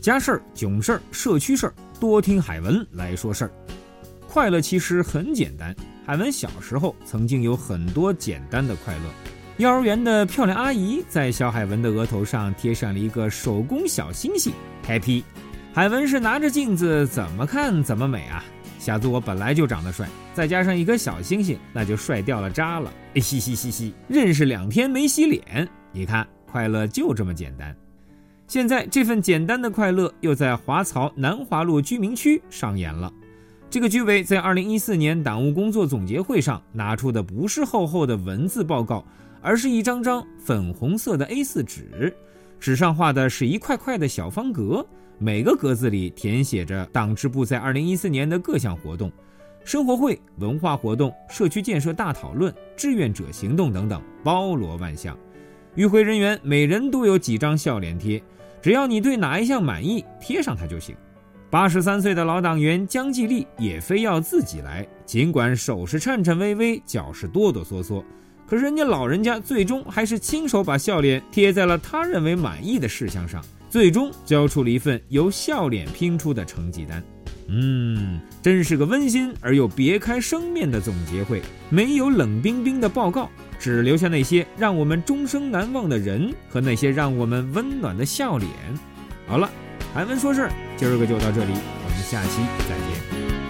家事儿、囧事儿、社区事儿，多听海文来说事儿。快乐其实很简单。海文小时候曾经有很多简单的快乐。幼儿园的漂亮阿姨在小海文的额头上贴上了一个手工小星星，happy。海文是拿着镜子怎么看怎么美啊！小子我本来就长得帅，再加上一颗小星星，那就帅掉了渣了。嘻嘻嘻嘻，认识两天没洗脸，你看快乐就这么简单。现在这份简单的快乐又在华漕南华路居民区上演了。这个居委在二零一四年党务工作总结会上拿出的不是厚厚的文字报告，而是一张张粉红色的 A4 纸，纸上画的是一块块的小方格，每个格子里填写着党支部在二零一四年的各项活动、生活会、文化活动、社区建设大讨论、志愿者行动等等，包罗万象。与会人员每人都有几张笑脸贴，只要你对哪一项满意，贴上它就行。八十三岁的老党员江继立也非要自己来，尽管手是颤颤巍巍，脚是哆哆嗦嗦，可是人家老人家最终还是亲手把笑脸贴在了他认为满意的事项上，最终交出了一份由笑脸拼出的成绩单。嗯，真是个温馨而又别开生面的总结会，没有冷冰冰的报告，只留下那些让我们终生难忘的人和那些让我们温暖的笑脸。好了。韩文说事儿，今儿个就到这里，我们下期再见。